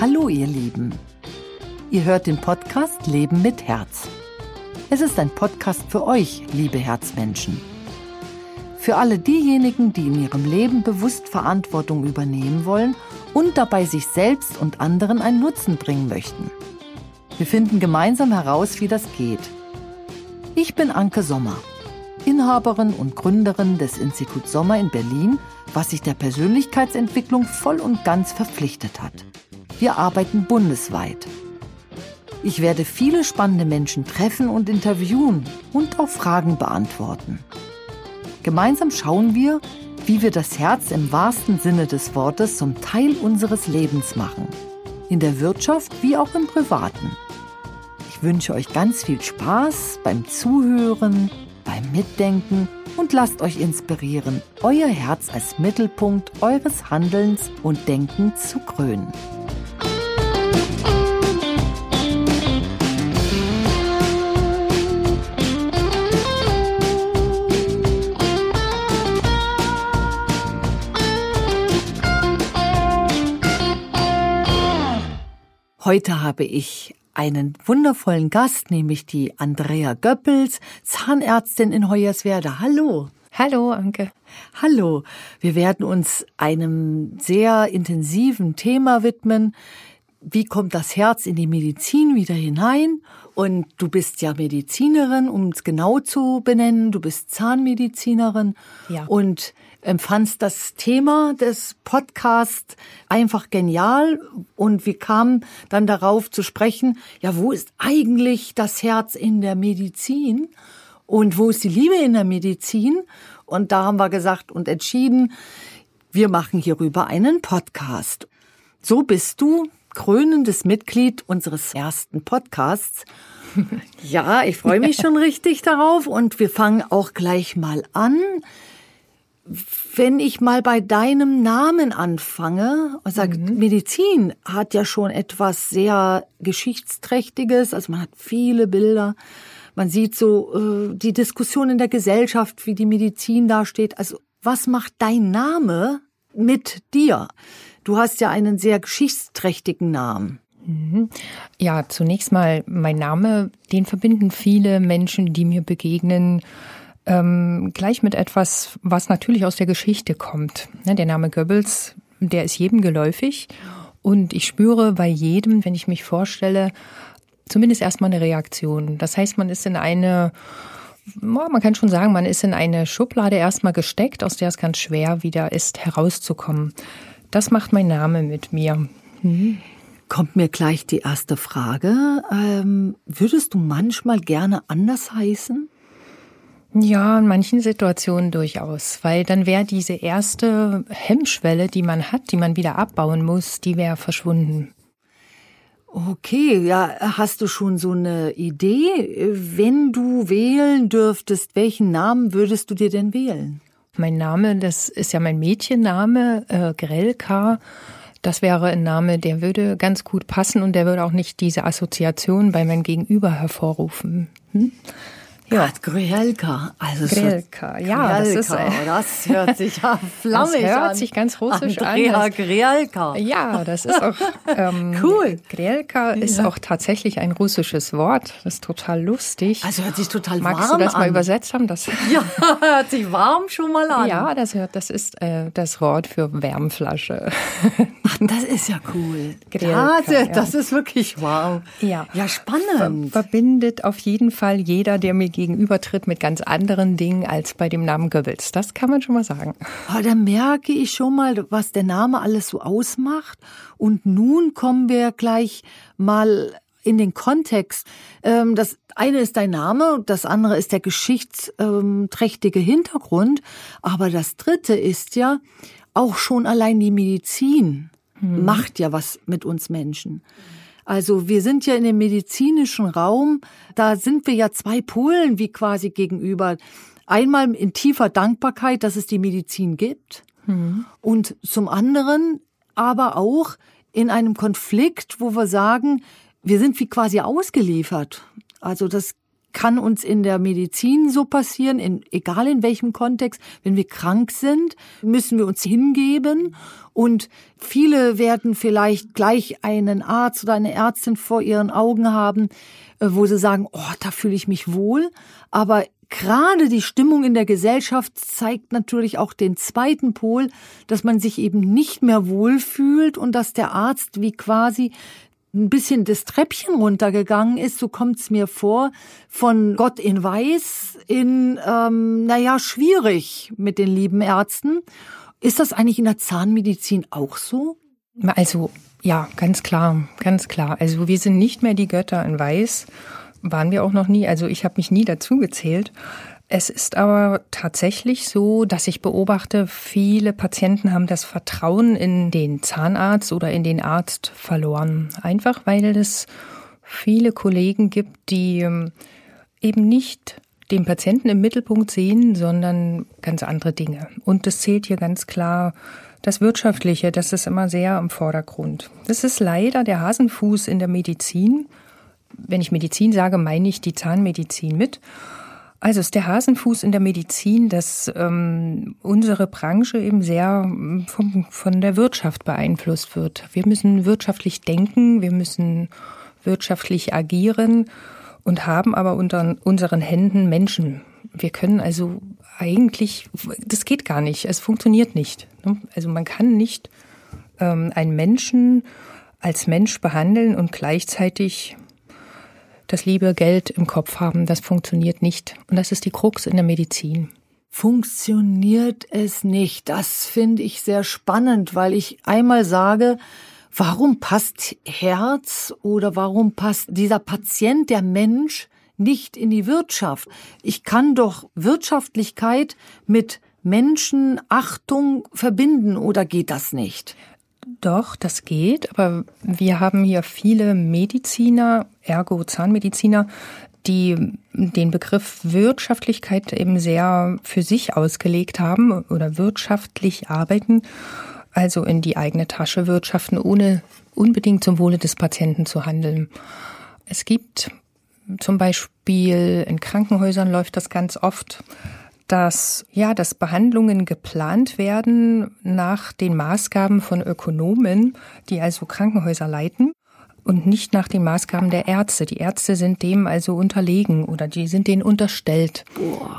Hallo ihr Lieben. Ihr hört den Podcast Leben mit Herz. Es ist ein Podcast für euch, liebe Herzmenschen. Für alle diejenigen, die in ihrem Leben bewusst Verantwortung übernehmen wollen und dabei sich selbst und anderen einen Nutzen bringen möchten. Wir finden gemeinsam heraus, wie das geht. Ich bin Anke Sommer, Inhaberin und Gründerin des Instituts Sommer in Berlin, was sich der Persönlichkeitsentwicklung voll und ganz verpflichtet hat. Wir arbeiten bundesweit. Ich werde viele spannende Menschen treffen und interviewen und auch Fragen beantworten. Gemeinsam schauen wir, wie wir das Herz im wahrsten Sinne des Wortes zum Teil unseres Lebens machen. In der Wirtschaft wie auch im Privaten. Ich wünsche euch ganz viel Spaß beim Zuhören, beim Mitdenken und lasst euch inspirieren, euer Herz als Mittelpunkt eures Handelns und Denkens zu krönen. Heute habe ich einen wundervollen Gast, nämlich die Andrea Göppels, Zahnärztin in Hoyerswerda. Hallo. Hallo, Anke. Hallo. Wir werden uns einem sehr intensiven Thema widmen. Wie kommt das Herz in die Medizin wieder hinein? Und du bist ja Medizinerin, um es genau zu benennen. Du bist Zahnmedizinerin. Ja. Und empfandst das Thema des Podcasts einfach genial und wir kamen dann darauf zu sprechen, ja, wo ist eigentlich das Herz in der Medizin und wo ist die Liebe in der Medizin? Und da haben wir gesagt und entschieden, wir machen hierüber einen Podcast. So bist du krönendes Mitglied unseres ersten Podcasts. Ja, ich freue mich schon richtig darauf und wir fangen auch gleich mal an wenn ich mal bei deinem Namen anfange und sage, mhm. Medizin hat ja schon etwas sehr Geschichtsträchtiges, also man hat viele Bilder, man sieht so äh, die Diskussion in der Gesellschaft, wie die Medizin dasteht. Also was macht dein Name mit dir? Du hast ja einen sehr geschichtsträchtigen Namen. Mhm. Ja, zunächst mal mein Name, den verbinden viele Menschen, die mir begegnen ähm, gleich mit etwas, was natürlich aus der Geschichte kommt. Ne, der Name Goebbels, der ist jedem geläufig. Und ich spüre bei jedem, wenn ich mich vorstelle, zumindest erstmal eine Reaktion. Das heißt, man ist in eine, man kann schon sagen, man ist in eine Schublade erstmal gesteckt, aus der es ganz schwer wieder ist, herauszukommen. Das macht mein Name mit mir. Mhm. Kommt mir gleich die erste Frage. Ähm, würdest du manchmal gerne anders heißen? Ja, in manchen Situationen durchaus, weil dann wäre diese erste Hemmschwelle, die man hat, die man wieder abbauen muss, die wäre verschwunden. Okay, ja, hast du schon so eine Idee? Wenn du wählen dürftest, welchen Namen würdest du dir denn wählen? Mein Name, das ist ja mein Mädchenname, äh, Grelka. Das wäre ein Name, der würde ganz gut passen und der würde auch nicht diese Assoziation bei meinem Gegenüber hervorrufen. Hm? Ja, Grielka. Also Grielka, ja, das ist äh, das hört sich ja flammig das hört an. sich ganz russisch Andrea an. Grielka. Ja, das ist auch ähm, cool. Grielka ist ja. auch tatsächlich ein russisches Wort. Das ist total lustig. Also hört sich total Magst warm an. Magst du das an. mal übersetzt haben? Das ja, hört sich warm schon mal an. Ja, das hört, das ist äh, das Wort für Wärmflasche. Ach, das ist ja cool. Grielka, ja, das ja. ist wirklich wow. Ja, ja spannend. Ver verbindet auf jeden Fall jeder, der mir gegenübertritt mit ganz anderen Dingen als bei dem Namen Goebbels. Das kann man schon mal sagen. Aber da merke ich schon mal, was der Name alles so ausmacht. Und nun kommen wir gleich mal in den Kontext. Ähm, das eine ist dein Name, das andere ist der geschichtsträchtige Hintergrund. Aber das dritte ist ja auch schon allein die Medizin mhm. macht ja was mit uns Menschen. Also wir sind ja in dem medizinischen Raum, da sind wir ja zwei Polen wie quasi gegenüber. Einmal in tiefer Dankbarkeit, dass es die Medizin gibt mhm. und zum anderen aber auch in einem Konflikt, wo wir sagen, wir sind wie quasi ausgeliefert. Also das kann uns in der Medizin so passieren, in, egal in welchem Kontext. Wenn wir krank sind, müssen wir uns hingeben und viele werden vielleicht gleich einen Arzt oder eine Ärztin vor ihren Augen haben, äh, wo sie sagen, oh, da fühle ich mich wohl. Aber gerade die Stimmung in der Gesellschaft zeigt natürlich auch den zweiten Pol, dass man sich eben nicht mehr wohlfühlt und dass der Arzt wie quasi ein bisschen das Treppchen runtergegangen ist, so kommt's mir vor, von Gott in Weiß in, ähm, naja, schwierig mit den lieben Ärzten. Ist das eigentlich in der Zahnmedizin auch so? Also ja, ganz klar, ganz klar. Also wir sind nicht mehr die Götter in Weiß, waren wir auch noch nie. Also ich habe mich nie dazu gezählt. Es ist aber tatsächlich so, dass ich beobachte, viele Patienten haben das Vertrauen in den Zahnarzt oder in den Arzt verloren. Einfach weil es viele Kollegen gibt, die ähm, eben nicht den Patienten im Mittelpunkt sehen, sondern ganz andere Dinge. Und das zählt hier ganz klar das Wirtschaftliche, das ist immer sehr im Vordergrund. Das ist leider der Hasenfuß in der Medizin. Wenn ich Medizin sage, meine ich die Zahnmedizin mit. Also ist der Hasenfuß in der Medizin, dass ähm, unsere Branche eben sehr ähm, vom, von der Wirtschaft beeinflusst wird. Wir müssen wirtschaftlich denken, wir müssen wirtschaftlich agieren und haben aber unter unseren Händen Menschen. Wir können also eigentlich, das geht gar nicht, es funktioniert nicht. Ne? Also man kann nicht ähm, einen Menschen als Mensch behandeln und gleichzeitig das liebe Geld im Kopf haben. Das funktioniert nicht. Und das ist die Krux in der Medizin. Funktioniert es nicht? Das finde ich sehr spannend, weil ich einmal sage, warum passt Herz oder warum passt dieser Patient, der Mensch, nicht in die Wirtschaft? Ich kann doch Wirtschaftlichkeit mit Menschenachtung verbinden oder geht das nicht? Doch, das geht, aber wir haben hier viele Mediziner, ergo Zahnmediziner, die den Begriff Wirtschaftlichkeit eben sehr für sich ausgelegt haben oder wirtschaftlich arbeiten, also in die eigene Tasche wirtschaften, ohne unbedingt zum Wohle des Patienten zu handeln. Es gibt zum Beispiel in Krankenhäusern läuft das ganz oft, dass, ja, dass Behandlungen geplant werden nach den Maßgaben von Ökonomen, die also Krankenhäuser leiten und nicht nach den Maßgaben der Ärzte. Die Ärzte sind dem also unterlegen oder die sind denen unterstellt.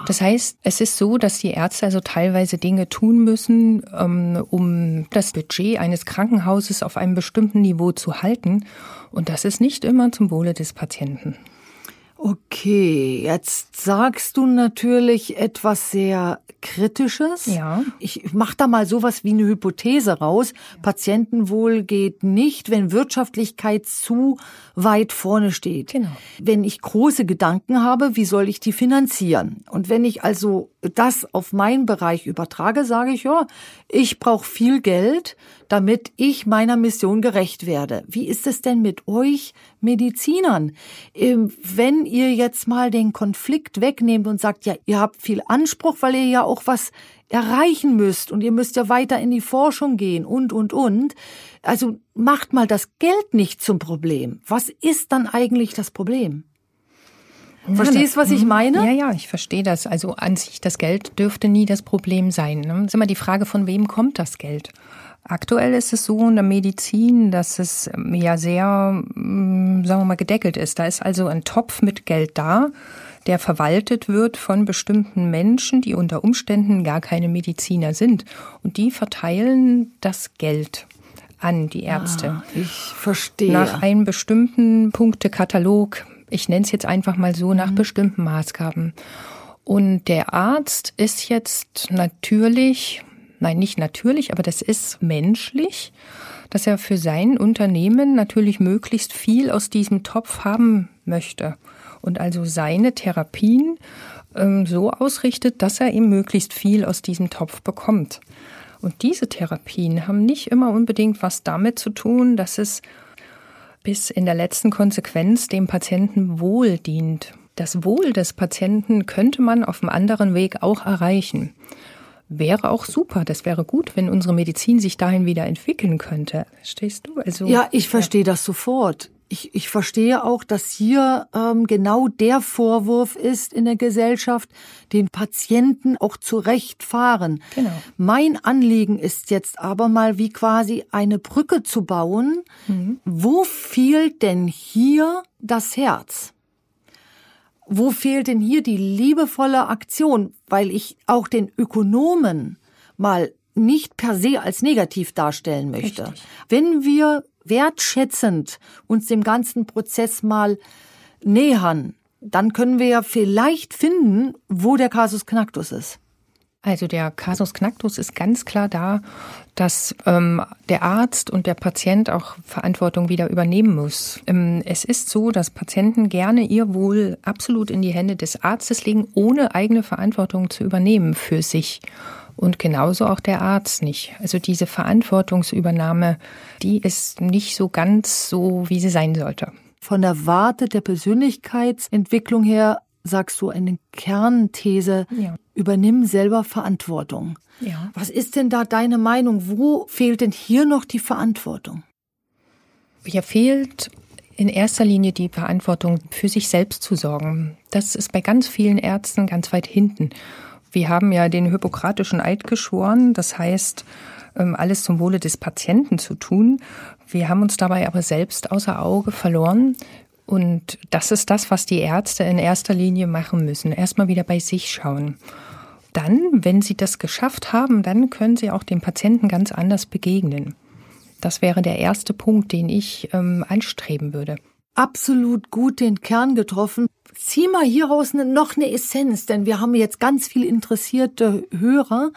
Das heißt, es ist so, dass die Ärzte also teilweise Dinge tun müssen, ähm, um das Budget eines Krankenhauses auf einem bestimmten Niveau zu halten. Und das ist nicht immer zum Wohle des Patienten. Okay, jetzt sagst du natürlich etwas sehr Kritisches. Ja. Ich mach da mal sowas wie eine Hypothese raus. Patientenwohl geht nicht, wenn Wirtschaftlichkeit zu weit vorne steht. Genau. Wenn ich große Gedanken habe, wie soll ich die finanzieren? Und wenn ich also das auf meinen Bereich übertrage, sage ich, ja, ich brauche viel Geld, damit ich meiner Mission gerecht werde. Wie ist es denn mit euch Medizinern? Ähm, wenn ihr jetzt mal den Konflikt wegnehmt und sagt, ja, ihr habt viel Anspruch, weil ihr ja auch was erreichen müsst und ihr müsst ja weiter in die Forschung gehen und, und, und. Also macht mal das Geld nicht zum Problem. Was ist dann eigentlich das Problem? Verstehst du, was ich mhm. meine? Ja, ja, ich verstehe das. Also an sich, das Geld dürfte nie das Problem sein. Ne? Ist immer die Frage, von wem kommt das Geld? Aktuell ist es so in der Medizin, dass es ähm, ja sehr, mm, sagen wir mal, gedeckelt ist. Da ist also ein Topf mit Geld da, der verwaltet wird von bestimmten Menschen, die unter Umständen gar keine Mediziner sind. Und die verteilen das Geld an die Ärzte. Ah, ich verstehe. Nach einem bestimmten Punktekatalog, ich nenne es jetzt einfach mal so, nach mhm. bestimmten Maßgaben. Und der Arzt ist jetzt natürlich nein, nicht natürlich, aber das ist menschlich, dass er für sein Unternehmen natürlich möglichst viel aus diesem Topf haben möchte und also seine Therapien ähm, so ausrichtet, dass er ihm möglichst viel aus diesem Topf bekommt. Und diese Therapien haben nicht immer unbedingt was damit zu tun, dass es bis in der letzten Konsequenz dem Patienten wohl dient. Das Wohl des Patienten könnte man auf einem anderen Weg auch erreichen wäre auch super. Das wäre gut, wenn unsere Medizin sich dahin wieder entwickeln könnte. Verstehst du? Also ja, ich verstehe ja. das sofort. Ich, ich verstehe auch, dass hier ähm, genau der Vorwurf ist in der Gesellschaft, den Patienten auch zurecht fahren. Genau. Mein Anliegen ist jetzt aber mal wie quasi eine Brücke zu bauen. Mhm. Wo fehlt denn hier das Herz? Wo fehlt denn hier die liebevolle Aktion? Weil ich auch den Ökonomen mal nicht per se als negativ darstellen möchte. Richtig. Wenn wir wertschätzend uns dem ganzen Prozess mal nähern, dann können wir ja vielleicht finden, wo der Kasus Knacktus ist. Also der Kasus Knacktus ist ganz klar da, dass ähm, der Arzt und der Patient auch Verantwortung wieder übernehmen muss. Ähm, es ist so, dass Patienten gerne ihr Wohl absolut in die Hände des Arztes legen, ohne eigene Verantwortung zu übernehmen für sich und genauso auch der Arzt nicht. Also diese Verantwortungsübernahme, die ist nicht so ganz so, wie sie sein sollte. Von der Warte der Persönlichkeitsentwicklung her sagst du eine Kernthese, ja. übernimm selber Verantwortung. Ja. Was ist denn da deine Meinung? Wo fehlt denn hier noch die Verantwortung? Hier fehlt in erster Linie die Verantwortung, für sich selbst zu sorgen. Das ist bei ganz vielen Ärzten ganz weit hinten. Wir haben ja den Hippokratischen Eid geschworen, das heißt, ähm, alles zum Wohle des Patienten zu tun. Wir haben uns dabei aber selbst außer Auge verloren. Und das ist das, was die Ärzte in erster Linie machen müssen. Erstmal wieder bei sich schauen. Dann, wenn sie das geschafft haben, dann können sie auch dem Patienten ganz anders begegnen. Das wäre der erste Punkt, den ich ähm, anstreben würde. Absolut gut den Kern getroffen zieh mal hieraus ne, noch eine Essenz, denn wir haben jetzt ganz viel interessierte Hörer,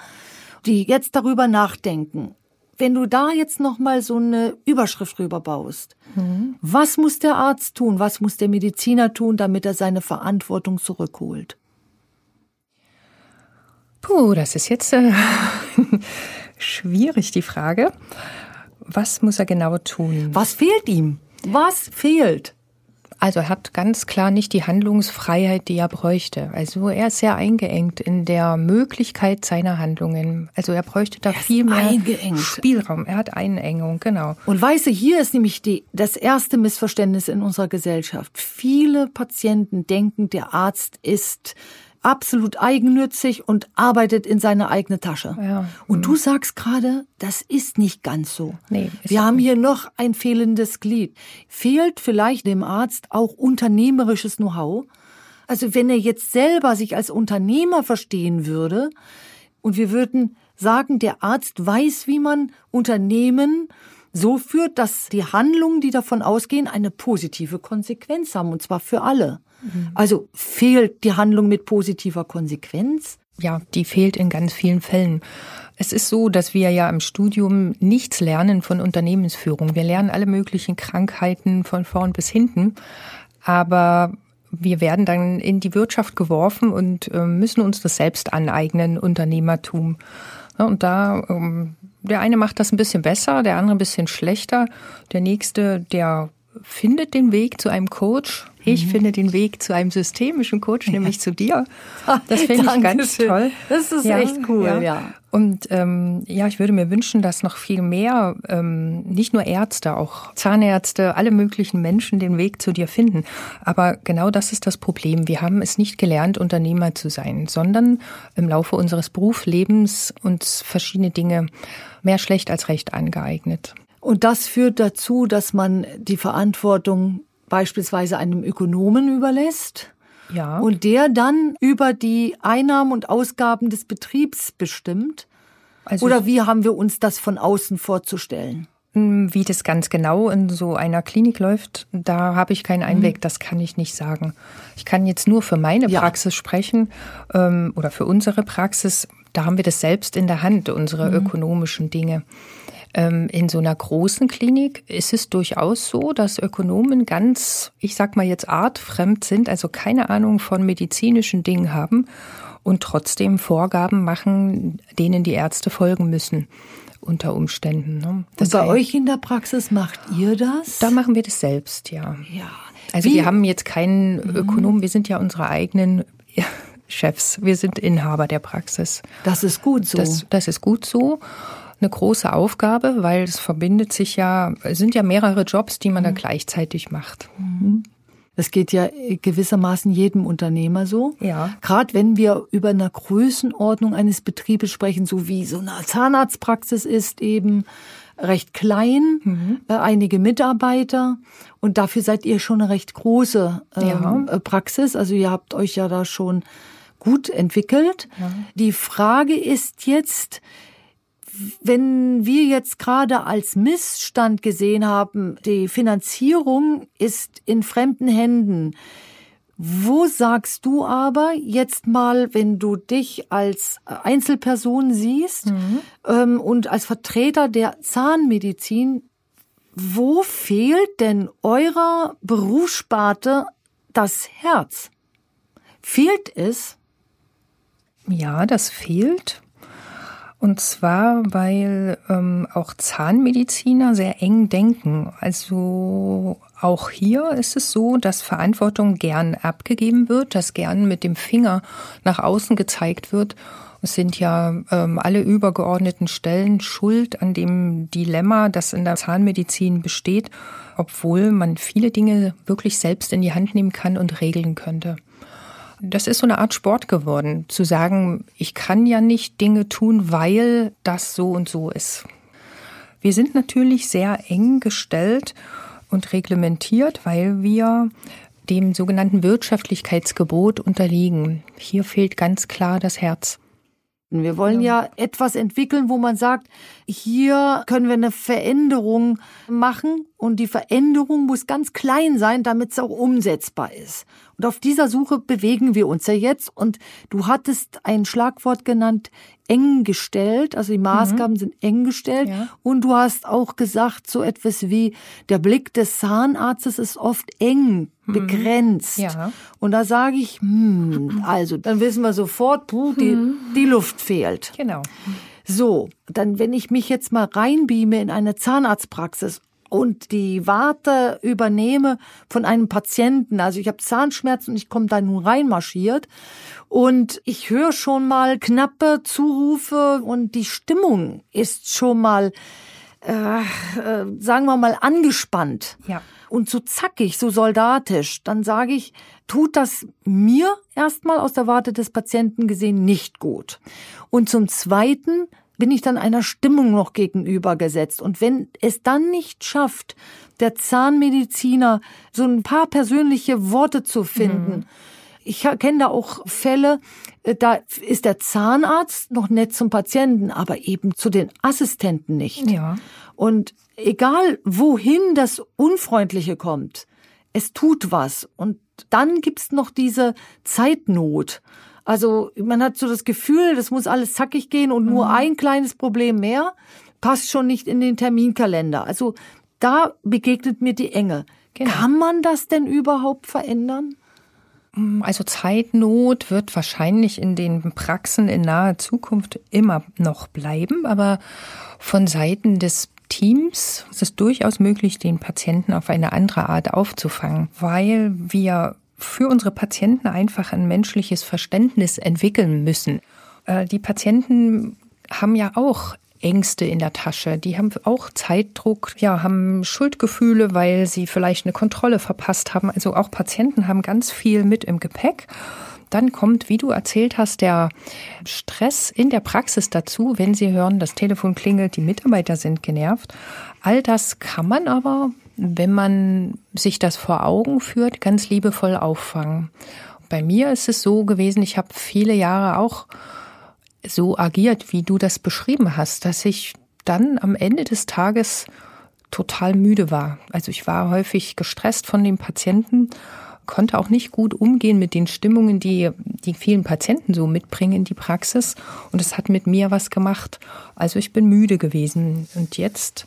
die jetzt darüber nachdenken. Wenn du da jetzt noch mal so eine Überschrift rüberbaust, mhm. was muss der Arzt tun, was muss der Mediziner tun, damit er seine Verantwortung zurückholt? Puh, das ist jetzt äh, schwierig, die Frage. Was muss er genau tun? Was fehlt ihm? Was fehlt? Also er hat ganz klar nicht die Handlungsfreiheit, die er bräuchte. Also er ist sehr eingeengt in der Möglichkeit seiner Handlungen. Also er bräuchte da er viel mehr eingeengt. Spielraum. Er hat Einengung, genau. Und weißt du, hier ist nämlich die, das erste Missverständnis in unserer Gesellschaft. Viele Patienten denken, der Arzt ist absolut eigennützig und arbeitet in seine eigene Tasche. Ja. Und du sagst gerade, das ist nicht ganz so. Nee, Wir haben hier noch ein fehlendes Glied. Fehlt vielleicht dem Arzt auch unternehmerisches Know-how? Also wenn er jetzt selber sich als Unternehmer verstehen würde und wir würden sagen, der Arzt weiß, wie man Unternehmen so führt, dass die Handlungen, die davon ausgehen, eine positive Konsequenz haben, und zwar für alle. Also fehlt die Handlung mit positiver Konsequenz? Ja, die fehlt in ganz vielen Fällen. Es ist so, dass wir ja im Studium nichts lernen von Unternehmensführung. Wir lernen alle möglichen Krankheiten von vorn bis hinten, aber wir werden dann in die Wirtschaft geworfen und äh, müssen uns das selbst aneignen, Unternehmertum. Und da ähm, der eine macht das ein bisschen besser, der andere ein bisschen schlechter. Der nächste, der findet den Weg zu einem Coach. Ich mhm. finde den Weg zu einem systemischen Coach, ja. nämlich zu dir. Das finde ich ganz toll. Das ist ja, echt cool, ja. ja. Und ähm, ja, ich würde mir wünschen, dass noch viel mehr, ähm, nicht nur Ärzte, auch Zahnärzte, alle möglichen Menschen den Weg zu dir finden. Aber genau das ist das Problem. Wir haben es nicht gelernt, Unternehmer zu sein, sondern im Laufe unseres Berufslebens uns verschiedene Dinge mehr schlecht als recht angeeignet. Und das führt dazu, dass man die Verantwortung beispielsweise einem Ökonomen überlässt. Ja. Und der dann über die Einnahmen und Ausgaben des Betriebs bestimmt. Also Oder wie haben wir uns das von außen vorzustellen? Hm, wie das ganz genau in so einer Klinik läuft, da habe ich keinen Einblick, mhm. das kann ich nicht sagen. Ich kann jetzt nur für meine Praxis ja. sprechen ähm, oder für unsere Praxis. Da haben wir das selbst in der Hand, unsere mhm. ökonomischen Dinge. Ähm, in so einer großen Klinik ist es durchaus so, dass Ökonomen ganz, ich sag mal jetzt artfremd sind, also keine Ahnung von medizinischen Dingen haben und trotzdem Vorgaben machen, denen die Ärzte folgen müssen unter Umständen. Ne? Das und bei euch in der Praxis macht ihr das? Da machen wir das selbst, ja. Ja. Also Wie? wir haben jetzt keinen mhm. Ökonom, wir sind ja unsere eigenen Chefs. Wir sind Inhaber der Praxis. Das ist gut so. Das, das ist gut so. Eine große Aufgabe, weil es verbindet sich ja, es sind ja mehrere Jobs, die man mhm. da gleichzeitig macht. Mhm. Das geht ja gewissermaßen jedem Unternehmer so. Ja. Gerade wenn wir über eine Größenordnung eines Betriebes sprechen, so wie so eine Zahnarztpraxis ist eben recht klein, mhm. äh, einige Mitarbeiter und dafür seid ihr schon eine recht große ähm, ja. Äh, Praxis. Also ihr habt euch ja da schon gut entwickelt. Ja. Die Frage ist jetzt, wenn wir jetzt gerade als Missstand gesehen haben, die Finanzierung ist in fremden Händen. Wo sagst du aber jetzt mal, wenn du dich als Einzelperson siehst mhm. ähm, und als Vertreter der Zahnmedizin, wo fehlt denn eurer Berufssparte das Herz? Fehlt es? Ja, das fehlt. Und zwar, weil ähm, auch Zahnmediziner sehr eng denken. Also auch hier ist es so, dass Verantwortung gern abgegeben wird, dass gern mit dem Finger nach außen gezeigt wird. Es sind ja ähm, alle übergeordneten Stellen schuld an dem Dilemma, das in der Zahnmedizin besteht, obwohl man viele Dinge wirklich selbst in die Hand nehmen kann und regeln könnte das ist so eine Art Sport geworden, zu sagen, ich kann ja nicht Dinge tun, weil das so und so ist. Wir sind natürlich sehr eng gestellt und reglementiert, weil wir dem sogenannten Wirtschaftlichkeitsgebot unterliegen. Hier fehlt ganz klar das Herz. Wir wollen ja etwas entwickeln, wo man sagt, hier können wir eine Veränderung machen und die Veränderung muss ganz klein sein, damit es auch umsetzbar ist. Und auf dieser Suche bewegen wir uns ja jetzt. Und du hattest ein Schlagwort genannt, eng gestellt. Also die Maßgaben mhm. sind eng gestellt. Ja. Und du hast auch gesagt, so etwas wie, der Blick des Zahnarztes ist oft eng, mhm. begrenzt. Ja. Und da sage ich, hm, also, dann wissen wir sofort, puh, die, mhm. die Luft fehlt. Genau. So, dann wenn ich mich jetzt mal reinbeame in eine Zahnarztpraxis und die Warte übernehme von einem Patienten. Also ich habe Zahnschmerzen und ich komme da nun reinmarschiert und ich höre schon mal knappe Zurufe und die Stimmung ist schon mal, äh, äh, sagen wir mal, angespannt. Ja. Und so zackig, so soldatisch, dann sage ich, tut das mir erstmal aus der Warte des Patienten gesehen nicht gut. Und zum Zweiten bin ich dann einer Stimmung noch gegenübergesetzt. Und wenn es dann nicht schafft, der Zahnmediziner so ein paar persönliche Worte zu finden, mhm. Ich kenne da auch Fälle, äh, da ist der Zahnarzt noch nett zum Patienten, aber eben zu den Assistenten nicht. Ja. Und egal wohin das Unfreundliche kommt, es tut was. Und dann gibt's noch diese Zeitnot. Also man hat so das Gefühl, das muss alles zackig gehen und nur mhm. ein kleines Problem mehr passt schon nicht in den Terminkalender. Also da begegnet mir die Enge. Genau. Kann man das denn überhaupt verändern? Mm, also Zeitnot wird wahrscheinlich in den Praxen in naher Zukunft immer noch bleiben, aber von Seiten des Teams ist es durchaus möglich, den Patienten auf eine andere Art aufzufangen, weil wir für unsere Patienten einfach ein menschliches Verständnis entwickeln müssen. Äh, die Patienten haben ja auch Ängste in der Tasche. Die haben auch Zeitdruck, ja, haben Schuldgefühle, weil sie vielleicht eine Kontrolle verpasst haben. Also auch Patienten haben ganz viel mit im Gepäck. Dann kommt, wie du erzählt hast, der Stress in der Praxis dazu, wenn sie hören, das Telefon klingelt, die Mitarbeiter sind genervt. All das kann man aber wenn man sich das vor Augen führt, ganz liebevoll auffangen. Bei mir ist es so gewesen, ich habe viele Jahre auch so agiert, wie du das beschrieben hast, dass ich dann am Ende des Tages total müde war. Also ich war häufig gestresst von den Patienten, konnte auch nicht gut umgehen mit den Stimmungen, die die vielen Patienten so mitbringen in die Praxis. Und es hat mit mir was gemacht. Also ich bin müde gewesen. Und jetzt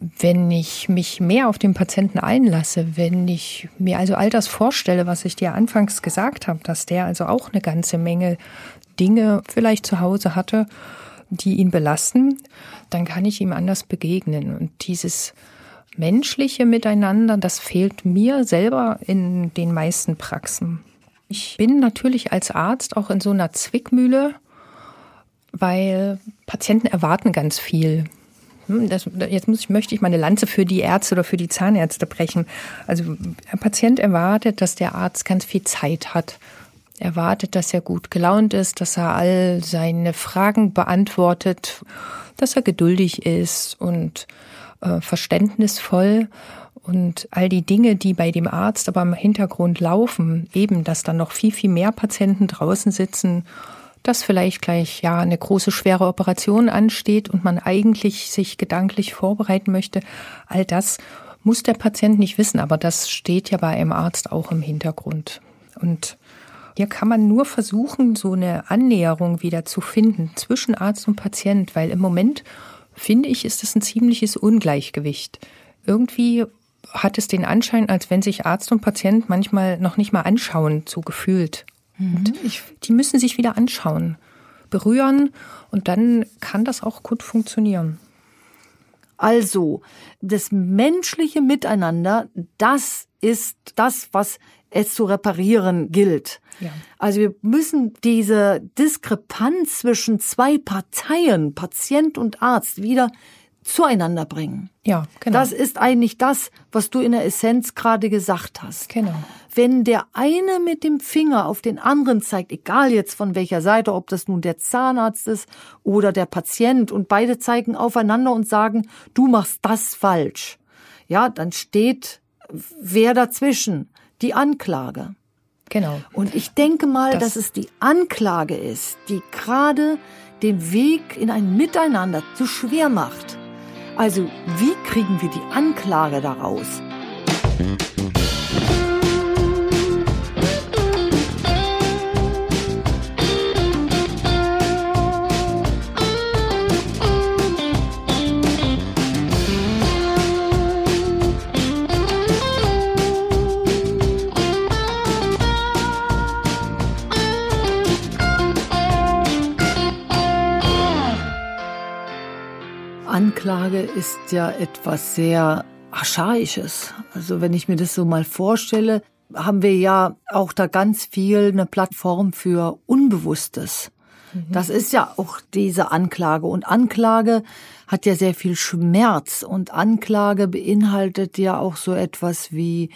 wenn ich mich mehr auf den Patienten einlasse, wenn ich mir also all das vorstelle, was ich dir anfangs gesagt habe, dass der also auch eine ganze Menge Dinge vielleicht zu Hause hatte, die ihn belasten, dann kann ich ihm anders begegnen. Und dieses menschliche Miteinander, das fehlt mir selber in den meisten Praxen. Ich bin natürlich als Arzt auch in so einer Zwickmühle, weil Patienten erwarten ganz viel. Hm, das, jetzt muss möchte ich meine Lanze für die Ärzte oder für die Zahnärzte brechen. Also ein Patient erwartet, dass der Arzt ganz viel Zeit hat. Erwartet, dass er gut gelaunt ist, dass er all seine Fragen beantwortet, dass er geduldig ist und äh, verständnisvoll. Und all die Dinge, die bei dem Arzt aber im Hintergrund laufen, eben, dass dann noch viel, viel mehr Patienten draußen sitzen dass vielleicht gleich ja eine große schwere Operation ansteht und man eigentlich sich gedanklich vorbereiten möchte, all das muss der Patient nicht wissen, aber das steht ja bei einem Arzt auch im Hintergrund. Und hier kann man nur versuchen, so eine Annäherung wieder zu finden zwischen Arzt und Patient, weil im Moment finde ich, ist es ein ziemliches Ungleichgewicht. Irgendwie hat es den Anschein, als wenn sich Arzt und Patient manchmal noch nicht mal anschauen, so gefühlt. Mhm. Die müssen sich wieder anschauen, berühren und dann kann das auch gut funktionieren. Also, das menschliche Miteinander, das ist das, was es zu reparieren gilt. Ja. Also wir müssen diese Diskrepanz zwischen zwei Parteien, Patient und Arzt, wieder zueinander bringen. Ja, genau. Das ist eigentlich das, was du in der Essenz gerade gesagt hast. Genau. Wenn der eine mit dem Finger auf den anderen zeigt, egal jetzt von welcher Seite, ob das nun der Zahnarzt ist oder der Patient, und beide zeigen aufeinander und sagen, du machst das falsch, ja, dann steht wer dazwischen? Die Anklage. Genau. Und ich denke mal, das dass es die Anklage ist, die gerade den Weg in ein Miteinander zu schwer macht. Also wie kriegen wir die Anklage daraus? Anklage ist ja etwas sehr Archaisches. Also wenn ich mir das so mal vorstelle, haben wir ja auch da ganz viel eine Plattform für Unbewusstes. Mhm. Das ist ja auch diese Anklage. Und Anklage hat ja sehr viel Schmerz. Und Anklage beinhaltet ja auch so etwas wie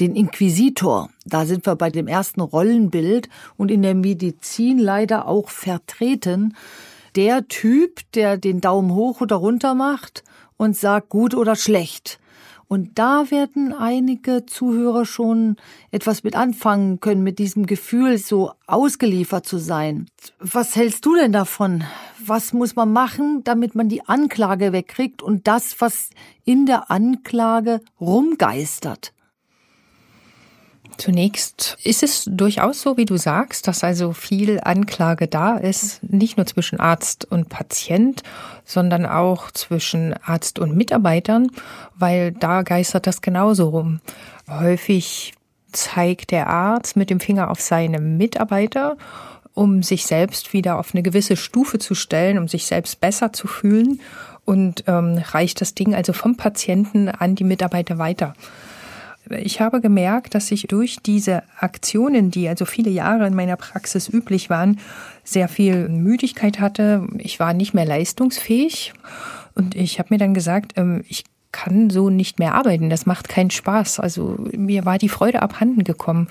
den Inquisitor. Da sind wir bei dem ersten Rollenbild und in der Medizin leider auch vertreten der Typ, der den Daumen hoch oder runter macht und sagt gut oder schlecht. Und da werden einige Zuhörer schon etwas mit anfangen können, mit diesem Gefühl, so ausgeliefert zu sein. Was hältst du denn davon? Was muss man machen, damit man die Anklage wegkriegt und das, was in der Anklage rumgeistert? Zunächst ist es durchaus so, wie du sagst, dass also viel Anklage da ist, nicht nur zwischen Arzt und Patient, sondern auch zwischen Arzt und Mitarbeitern, weil da geistert das genauso rum. Häufig zeigt der Arzt mit dem Finger auf seine Mitarbeiter, um sich selbst wieder auf eine gewisse Stufe zu stellen, um sich selbst besser zu fühlen und ähm, reicht das Ding also vom Patienten an die Mitarbeiter weiter ich habe gemerkt, dass ich durch diese Aktionen, die also viele Jahre in meiner Praxis üblich waren, sehr viel Müdigkeit hatte. Ich war nicht mehr leistungsfähig und ich habe mir dann gesagt, ähm, ich kann so nicht mehr arbeiten. Das macht keinen Spaß. Also mir war die Freude abhanden gekommen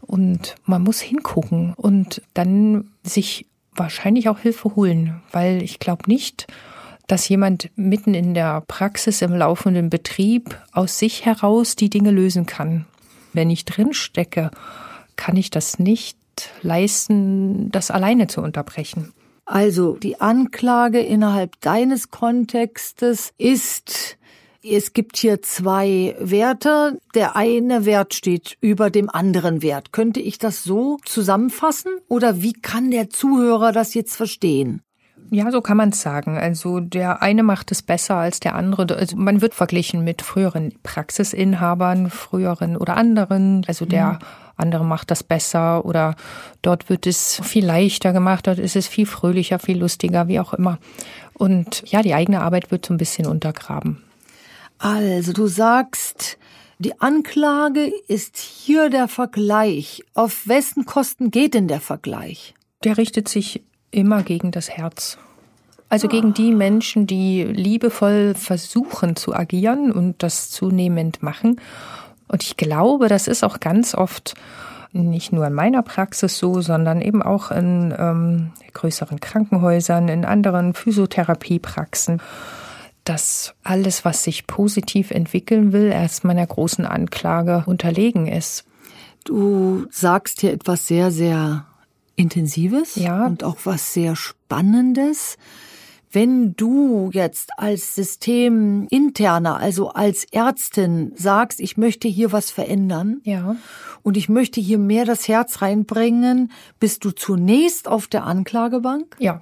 und man muss hingucken und dann sich wahrscheinlich auch Hilfe holen, weil ich glaube nicht, dass jemand mitten in der Praxis im laufenden Betrieb aus sich heraus die Dinge lösen kann. Wenn ich drin stecke, kann ich das nicht leisten, das alleine zu unterbrechen. Also die Anklage innerhalb deines Kontextes ist, es gibt hier zwei Werte. Der eine Wert steht über dem anderen Wert. Könnte ich das so zusammenfassen? Oder wie kann der Zuhörer das jetzt verstehen? Ja, so kann man es sagen. Also der eine macht es besser als der andere. Also man wird verglichen mit früheren Praxisinhabern, früheren oder anderen. Also der mhm. andere macht das besser oder dort wird es viel leichter gemacht, dort ist es viel fröhlicher, viel lustiger, wie auch immer. Und ja, die eigene Arbeit wird so ein bisschen untergraben. Also du sagst, die Anklage ist hier der Vergleich. Auf wessen Kosten geht denn der Vergleich? Der richtet sich immer gegen das Herz. Also gegen die Menschen, die liebevoll versuchen zu agieren und das zunehmend machen. Und ich glaube, das ist auch ganz oft nicht nur in meiner Praxis so, sondern eben auch in ähm, größeren Krankenhäusern, in anderen Physiotherapiepraxen, dass alles, was sich positiv entwickeln will, erstmal einer großen Anklage unterlegen ist. Du sagst hier etwas sehr, sehr Intensives ja. und auch was sehr Spannendes. Wenn du jetzt als Systeminterner, also als Ärztin sagst, ich möchte hier was verändern ja. und ich möchte hier mehr das Herz reinbringen, bist du zunächst auf der Anklagebank? Ja,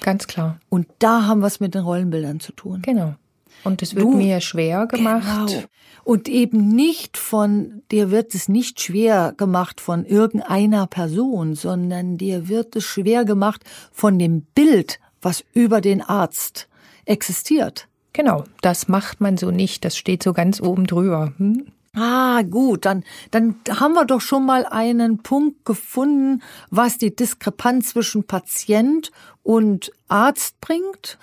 ganz klar. Und da haben wir es mit den Rollenbildern zu tun. Genau. Und es wird Du- mir schwer gemacht. Genau. Und eben nicht von, dir wird es nicht schwer gemacht von irgendeiner Person, sondern dir wird es schwer gemacht von dem Bild, was über den Arzt existiert. Genau, das macht man so nicht. Das steht so ganz oben drüber. Hm? Ah, gut, dann, dann haben wir doch schon mal einen Punkt gefunden, was die Diskrepanz zwischen Patient und Arzt bringt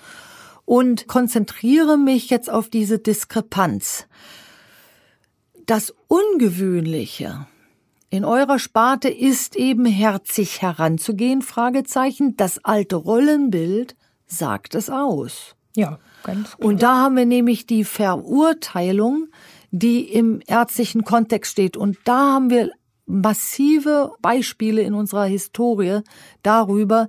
und konzentriere mich jetzt auf diese Diskrepanz. Das Ungewöhnliche in eurer Sparte ist eben herzig heranzugehen, Fragezeichen. Das alte Rollenbild sagt es aus. Ja, ganz klar. Und da haben wir nämlich die Verurteilung, die im ärztlichen Kontext steht. Und da haben wir massive Beispiele in unserer Historie darüber,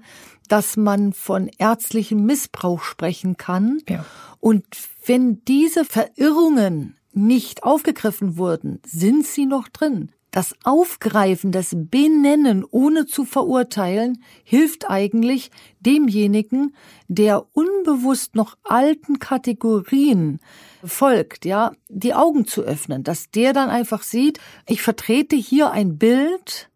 dass man von ärztlichem Missbrauch sprechen kann. Ja. Und wenn diese Verirrungen nicht aufgegriffen wurden, sind sie noch drin. Das Aufgreifen, das Benennen, ohne zu verurteilen, hilft eigentlich demjenigen, der unbewusst noch alten Kategorien folgt, ja, die Augen zu öffnen, dass der dann einfach sieht, ich vertrete hier ein Bild,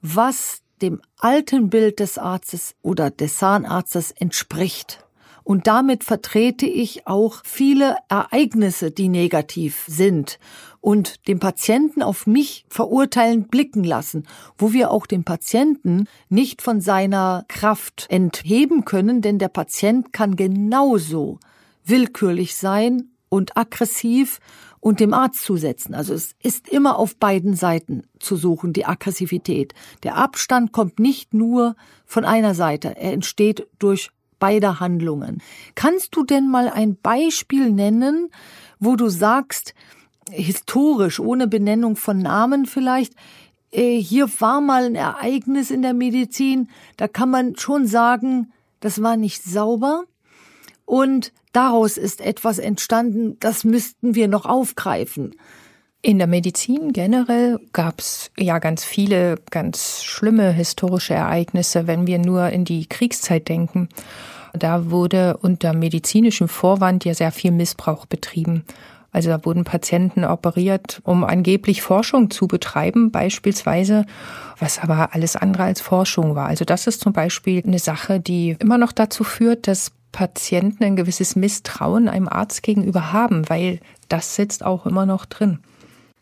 was dem alten Bild des Arztes oder des Zahnarztes entspricht. Und damit vertrete ich auch viele Ereignisse, die negativ sind und den Patienten auf mich verurteilend blicken lassen, wo wir auch den Patienten nicht von seiner Kraft entheben können, denn der Patient kann genauso willkürlich sein und aggressiv und dem Arzt zusetzen. Also es ist immer auf beiden Seiten zu suchen, die Aggressivität. Der Abstand kommt nicht nur von einer Seite, er entsteht durch beide Handlungen. Kannst du denn mal ein Beispiel nennen, wo du sagst, historisch, ohne Benennung von Namen vielleicht, äh, hier war mal ein Ereignis in der Medizin, da kann man schon sagen, das war nicht sauber und daraus ist etwas entstanden, das müssten wir noch aufgreifen. In der Medizin generell gab es ja ganz viele ganz schlimme historische Ereignisse, wenn wir nur in die Kriegszeit denken. Da wurde unter medizinischem Vorwand ja sehr viel Missbrauch betrieben. Also da wurden Patienten operiert, um angeblich Forschung zu betreiben, beispielsweise, was aber alles andere als Forschung war. Also das ist zum Beispiel eine Sache, die immer noch dazu führt, dass Patienten ein gewisses Misstrauen einem Arzt gegenüber haben, weil das sitzt auch immer noch drin.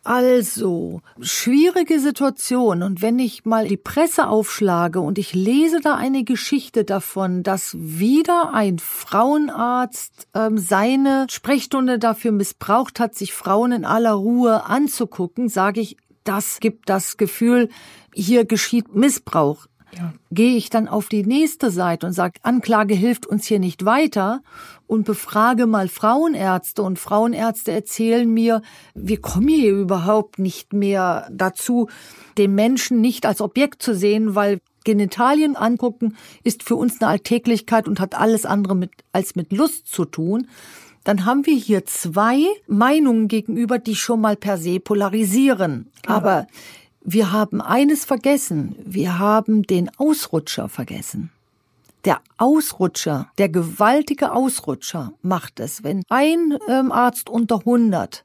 Also, schwierige Situation. Und wenn ich mal die Presse aufschlage und ich lese da eine Geschichte davon, dass wieder ein Frauenarzt ähm, seine Sprechstunde dafür missbraucht hat, sich Frauen in aller Ruhe anzugucken, sage ich, das gibt das Gefühl, hier geschieht Missbrauch. Ja. Gehe ich dann auf die nächste Seite und sage, Anklage hilft uns hier nicht weiter und befrage mal Frauenärzte und Frauenärzte erzählen mir, wir kommen hier überhaupt nicht mehr dazu, den Menschen nicht als Objekt zu sehen, weil Genitalien angucken ist für uns eine Alltäglichkeit und hat alles andere mit, als mit Lust zu tun dann haben wir hier zwei Meinungen gegenüber, die schon mal per se polarisieren. Aber wir haben eines vergessen. Wir haben den Ausrutscher vergessen. Der Ausrutscher, der gewaltige Ausrutscher macht es, wenn ein ähm, Arzt unter 100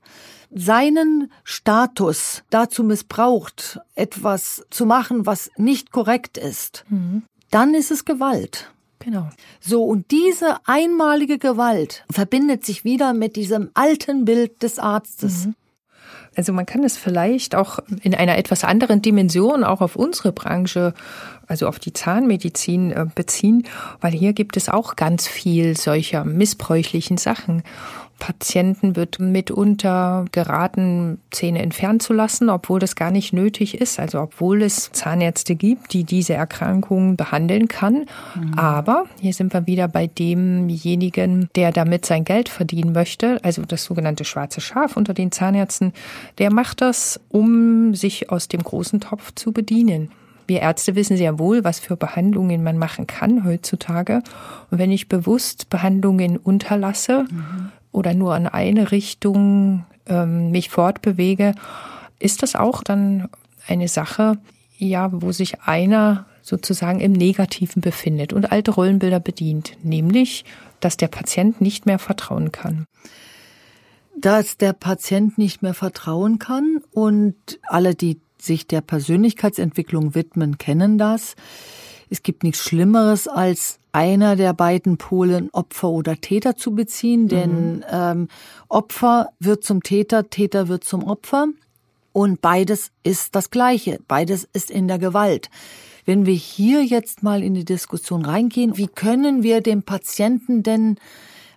seinen Status dazu missbraucht, etwas zu machen, was nicht korrekt ist, dann ist es Gewalt. Genau. So, und diese einmalige Gewalt verbindet sich wieder mit diesem alten Bild des Arztes. Also man kann es vielleicht auch in einer etwas anderen Dimension auch auf unsere Branche also auf die Zahnmedizin äh, beziehen, weil hier gibt es auch ganz viel solcher missbräuchlichen Sachen. Patienten wird mitunter geraten, Zähne entfernen zu lassen, obwohl das gar nicht nötig ist. Also obwohl es Zahnärzte gibt, die diese Erkrankungen behandeln kann. Mhm. Aber hier sind wir wieder bei demjenigen, der damit sein Geld verdienen möchte, also das sogenannte schwarze Schaf unter den Zahnärzten, der macht das, um sich aus dem großen Topf zu bedienen. Wir Ärzte wissen sehr wohl, was für Behandlungen man machen kann heutzutage. Und wenn ich bewusst Behandlungen unterlasse, mhm oder nur in eine Richtung ähm, mich fortbewege, ist das auch dann eine Sache, ja, wo sich einer sozusagen im Negativen befindet und alte Rollenbilder bedient, nämlich, dass der Patient nicht mehr vertrauen kann. Dass der Patient nicht mehr vertrauen kann und alle, die sich der Persönlichkeitsentwicklung widmen, kennen das. Es gibt nichts Schlimmeres als einer der beiden Polen Opfer oder Täter zu beziehen, denn mhm. ähm, Opfer wird zum Täter, Täter wird zum Opfer und beides ist das Gleiche, beides ist in der Gewalt. Wenn wir hier jetzt mal in die Diskussion reingehen, wie können wir dem Patienten denn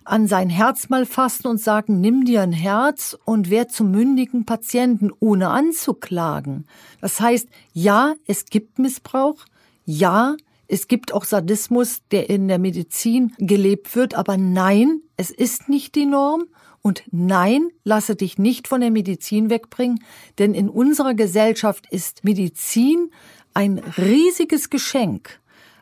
an sein Herz mal fassen und sagen, nimm dir ein Herz und werd zum mündigen Patienten, ohne anzuklagen. Das heißt, ja, es gibt Missbrauch, ja, es gibt auch Sadismus, der in der Medizin gelebt wird, aber nein, es ist nicht die Norm. Und nein, lasse dich nicht von der Medizin wegbringen, denn in unserer Gesellschaft ist Medizin ein riesiges Geschenk.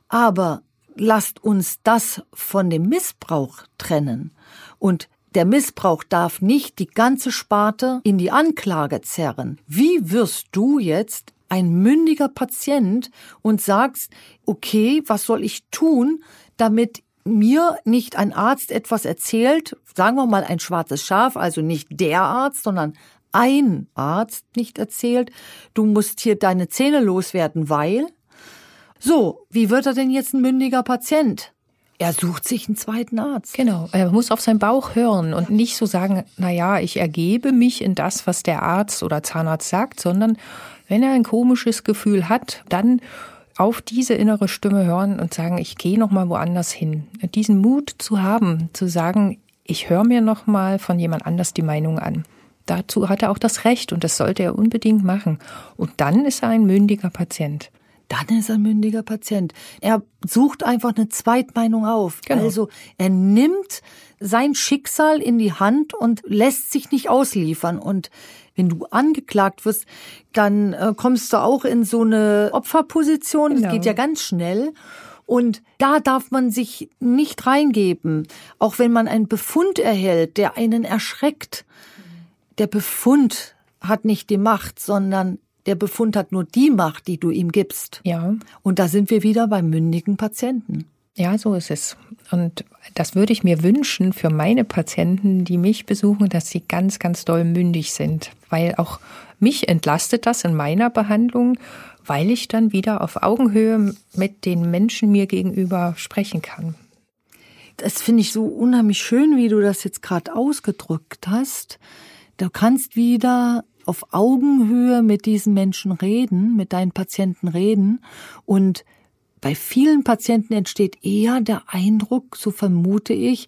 Aber lasst uns das von dem Missbrauch trennen. Und der Missbrauch darf nicht die ganze Sparte in die Anklage zerren. Wie wirst du jetzt ein mündiger Patient und sagst, okay, was soll ich tun, damit mir nicht ein Arzt etwas erzählt, sagen wir mal ein schwarzes Schaf, also nicht der Arzt, sondern ein Arzt nicht erzählt, du musst hier deine Zähne loswerden, weil. So, wie wird er denn jetzt ein mündiger Patient? Er sucht sich einen zweiten Arzt. Genau, er muss auf seinen Bauch hören und nicht so sagen, na ja, ich ergebe mich in das, was der Arzt oder Zahnarzt sagt, sondern wenn er ein komisches Gefühl hat, dann auf diese innere Stimme hören und sagen, ich gehe noch mal woanders hin. Diesen Mut zu haben, zu sagen, ich höre mir noch mal von jemand anders die Meinung an. Dazu hat er auch das Recht und das sollte er unbedingt machen. Und dann ist er ein mündiger Patient. Dann ist er ein mündiger Patient. Er sucht einfach eine Zweitmeinung auf. Genau. Also er nimmt sein Schicksal in die Hand und lässt sich nicht ausliefern. Und wenn du angeklagt wirst, dann äh, kommst du auch in so eine Opferposition. Genau. Das geht ja ganz schnell. Und da darf man sich nicht reingeben, auch wenn man einen Befund erhält, der einen erschreckt. Der Befund hat nicht die Macht, sondern der Befund hat nur die Macht, die du ihm gibst. Ja. Und da sind wir wieder beim mündigen Patienten. Ja, so ist es. Und das würde ich mir wünschen für meine Patienten, die mich besuchen, dass sie ganz, ganz doll mündig sind, weil auch mich entlastet das in meiner Behandlung, weil ich dann wieder auf Augenhöhe mit den Menschen mir gegenüber sprechen kann. Das finde ich so unheimlich schön, wie du das jetzt gerade ausgedrückt hast. Du kannst wieder auf Augenhöhe mit diesen Menschen reden, mit deinen Patienten reden und bei vielen Patienten entsteht eher der Eindruck, so vermute ich,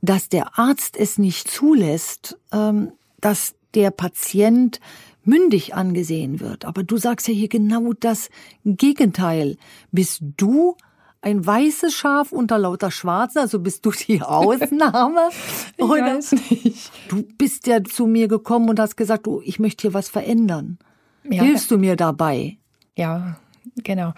dass der Arzt es nicht zulässt, ähm, dass der Patient mündig angesehen wird. Aber du sagst ja hier genau das Gegenteil. Bist du ein weißes Schaf unter lauter Schwarzen, also bist du die Ausnahme? ich Oder weiß nicht. Du bist ja zu mir gekommen und hast gesagt, du, ich möchte hier was verändern. Ja. Hilfst du mir dabei? Ja, genau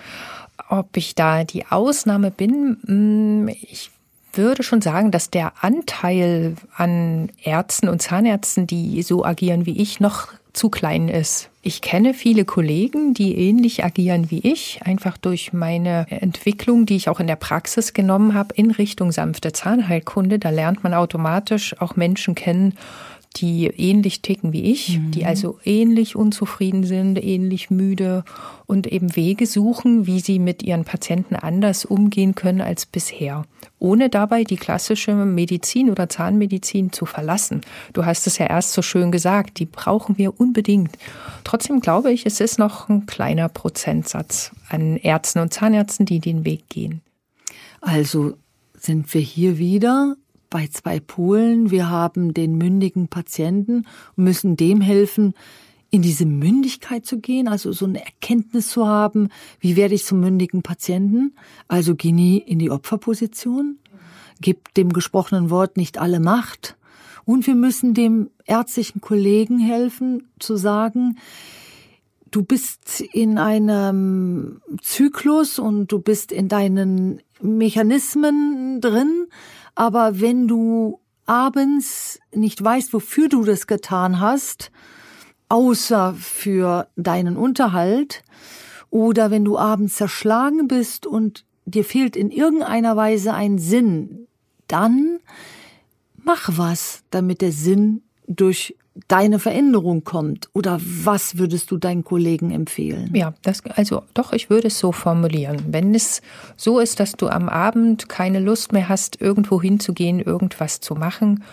ob ich da die Ausnahme bin. Mm, ich würde schon sagen, dass der Anteil an Ärzten und Zahnärzten, die so agieren wie ich, noch zu klein ist. Ich kenne viele Kollegen, die ähnlich agieren wie ich, einfach durch meine Entwicklung, die ich auch in der Praxis genommen habe, in Richtung sanfte Zahnheilkunde. Da lernt man automatisch auch Menschen kennen, die ähnlich ticken wie ich, mhm. die also ähnlich unzufrieden sind, ähnlich müde und eben Wege suchen, wie sie mit ihren Patienten anders umgehen können als bisher, ohne dabei die klassische Medizin oder Zahnmedizin zu verlassen. Du hast es ja erst so schön gesagt, die brauchen wir unbedingt. Trotzdem glaube ich, es ist noch ein kleiner Prozentsatz an Ärzten und Zahnärzten, die den Weg gehen. Also sind wir hier wieder bei zwei Polen. Wir haben den mündigen Patienten und müssen dem helfen, in diese Mündigkeit zu gehen, also so eine Erkenntnis zu haben, wie werde ich zum mündigen Patienten? Also geh nie in die Opferposition, gib dem gesprochenen Wort nicht alle Macht. Und wir müssen dem ärztlichen Kollegen helfen, zu sagen, du bist in einem Zyklus und du bist in deinen Mechanismen drin, aber wenn du abends nicht weißt, wofür du das getan hast, außer für deinen Unterhalt, oder wenn du abends zerschlagen bist und dir fehlt in irgendeiner Weise ein Sinn, dann mach was, damit der Sinn durch deine Veränderung kommt? Oder was würdest du deinen Kollegen empfehlen? Ja, das, also doch, ich würde es so formulieren. Wenn es so ist, dass du am Abend keine Lust mehr hast, irgendwo hinzugehen, irgendwas zu machen,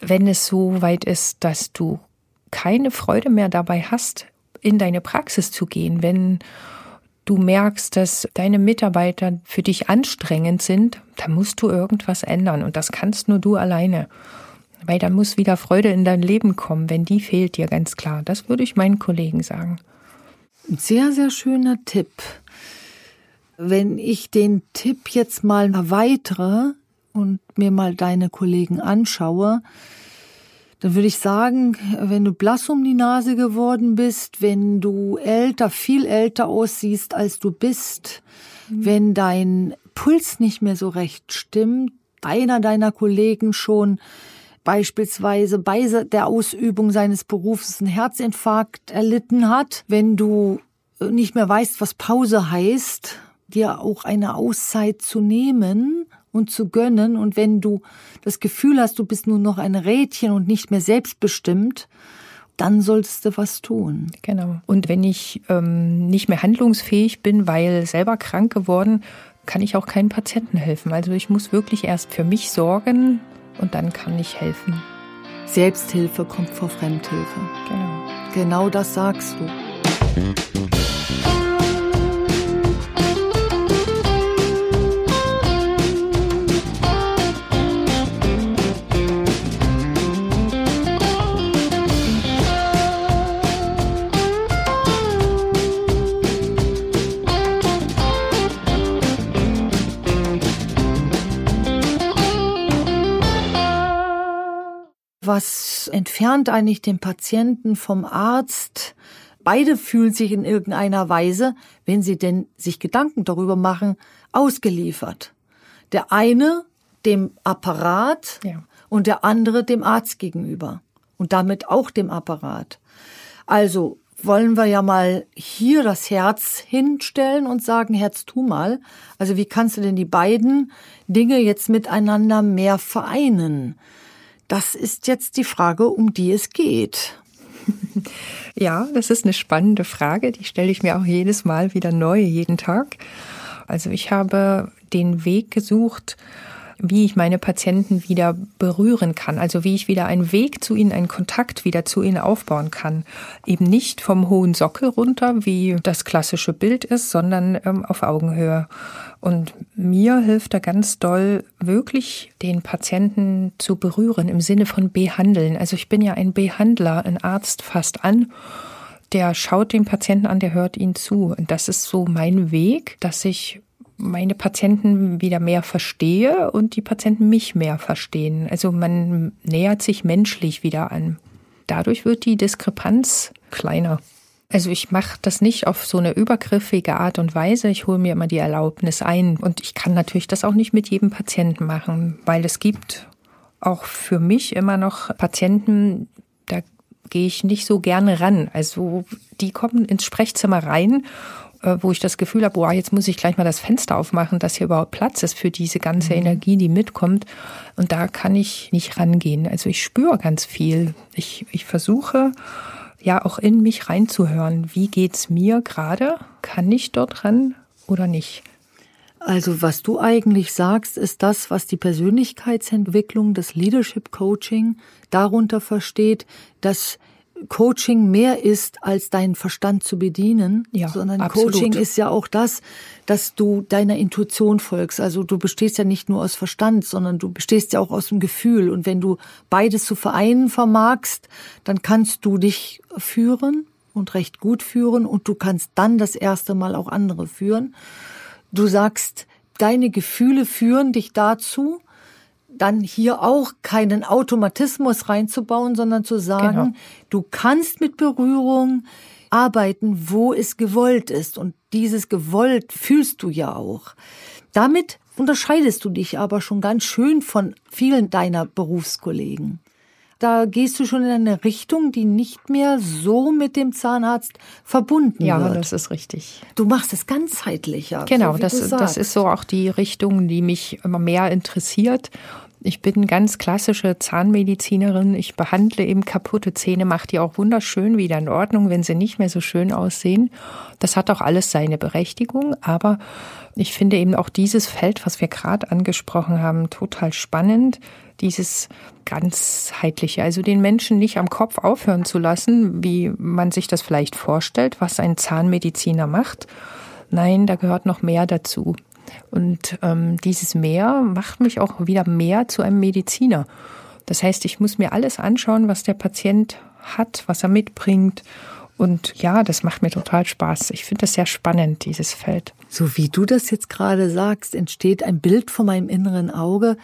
wenn es so weit ist, dass du keine Freude mehr dabei hast, in deine Praxis zu gehen, wenn du merkst, dass deine Mitarbeiter für dich anstrengend sind, dann musst du irgendwas ändern und das kannst nur du alleine weil dann muss wieder Freude in dein Leben kommen, wenn die fehlt dir ganz klar. Das würde ich meinen Kollegen sagen. Sehr, sehr schöner Tipp. Wenn ich den Tipp jetzt mal erweitere und mir mal deine Kollegen anschaue, dann würde ich sagen, wenn du blass um die Nase geworden bist, wenn du älter, viel älter aussiehst, als du bist, mhm. wenn dein Puls nicht mehr so recht stimmt, einer deiner Kollegen schon beispielsweise bei der Ausübung seines Berufs einen Herzinfarkt erlitten hat, wenn du äh, nicht mehr weißt, was Pause heißt, dir auch eine Auszeit zu nehmen und zu gönnen und wenn du das Gefühl hast, du bist nur noch ein Rädchen und nicht mehr selbstbestimmt, dann solltest du was tun. Genau. Und wenn ich ähm, nicht mehr handlungsfähig bin, weil selber krank geworden, kann ich auch keinen Patienten helfen. Also ich muss wirklich erst für mich sorgen, und dann kann ich helfen. Selbsthilfe kommt vor Fremdhilfe. Genau. Genau das sagst du. Was entfernt eigentlich den Patienten vom Arzt? Beide fühlen sich in irgendeiner Weise, wenn sie denn sich Gedanken darüber machen, ausgeliefert. Der eine dem Apparat ja. und der andere dem Arzt gegenüber und damit auch dem Apparat. Also wollen wir ja mal hier das Herz hinstellen und sagen, Herz, tu mal. Also wie kannst du denn die beiden Dinge jetzt miteinander mehr vereinen? Das ist jetzt die Frage, um die es geht. Ja, das ist eine spannende Frage. Die stelle ich mir auch jedes Mal wieder neu, jeden Tag. Also ich habe den Weg gesucht, wie ich meine Patienten wieder berühren kann, also wie ich wieder einen Weg zu ihnen, einen Kontakt wieder zu ihnen aufbauen kann. Eben nicht vom hohen Sockel runter, wie das klassische Bild ist, sondern ähm, auf Augenhöhe. Und mir hilft da ganz doll, wirklich den Patienten zu berühren im Sinne von behandeln. Also ich bin ja ein Behandler, ein Arzt fast an der schaut den Patienten an, der hört ihn zu. Und das ist so mein Weg, dass ich meine Patienten wieder mehr verstehe und die Patienten mich mehr verstehen. Also man nähert sich menschlich wieder an. Dadurch wird die Diskrepanz kleiner. Also ich mache das nicht auf so eine übergriffige Art und Weise. Ich hole mir immer die Erlaubnis ein. Und ich kann natürlich das auch nicht mit jedem Patienten machen, weil es gibt auch für mich immer noch Patienten, da gehe ich nicht so gerne ran. Also die kommen ins Sprechzimmer rein wo ich das Gefühl habe, boah, jetzt muss ich gleich mal das Fenster aufmachen, dass hier überhaupt Platz ist für diese ganze mhm. Energie, die mitkommt. Und da kann ich nicht rangehen. Also ich spüre ganz viel. Ich, ich versuche ja auch in mich reinzuhören. Wie geht's mir gerade? Kann ich dort ran oder nicht? Also was du eigentlich sagst, ist das, was die Persönlichkeitsentwicklung, das Leadership Coaching darunter versteht, dass Coaching mehr ist, als deinen Verstand zu bedienen, ja, sondern absolut. Coaching ist ja auch das, dass du deiner Intuition folgst. Also du bestehst ja nicht nur aus Verstand, sondern du bestehst ja auch aus dem Gefühl. Und wenn du beides zu vereinen vermagst, dann kannst du dich führen und recht gut führen und du kannst dann das erste Mal auch andere führen. Du sagst, deine Gefühle führen dich dazu, dann hier auch keinen Automatismus reinzubauen, sondern zu sagen, genau. du kannst mit Berührung arbeiten, wo es gewollt ist. Und dieses gewollt fühlst du ja auch. Damit unterscheidest du dich aber schon ganz schön von vielen deiner Berufskollegen da gehst du schon in eine Richtung, die nicht mehr so mit dem Zahnarzt verbunden ja, wird. Ja, das ist richtig. Du machst es ganzheitlicher. Genau, so das, das ist so auch die Richtung, die mich immer mehr interessiert. Ich bin ganz klassische Zahnmedizinerin. Ich behandle eben kaputte Zähne, mache die auch wunderschön wieder in Ordnung, wenn sie nicht mehr so schön aussehen. Das hat auch alles seine Berechtigung, aber ich finde eben auch dieses Feld, was wir gerade angesprochen haben, total spannend dieses ganzheitliche, also den Menschen nicht am Kopf aufhören zu lassen, wie man sich das vielleicht vorstellt, was ein Zahnmediziner macht. Nein, da gehört noch mehr dazu. Und ähm, dieses Mehr macht mich auch wieder mehr zu einem Mediziner. Das heißt, ich muss mir alles anschauen, was der Patient hat, was er mitbringt. Und ja, das macht mir total Spaß. Ich finde das sehr spannend, dieses Feld. So wie du das jetzt gerade sagst, entsteht ein Bild vor meinem inneren Auge.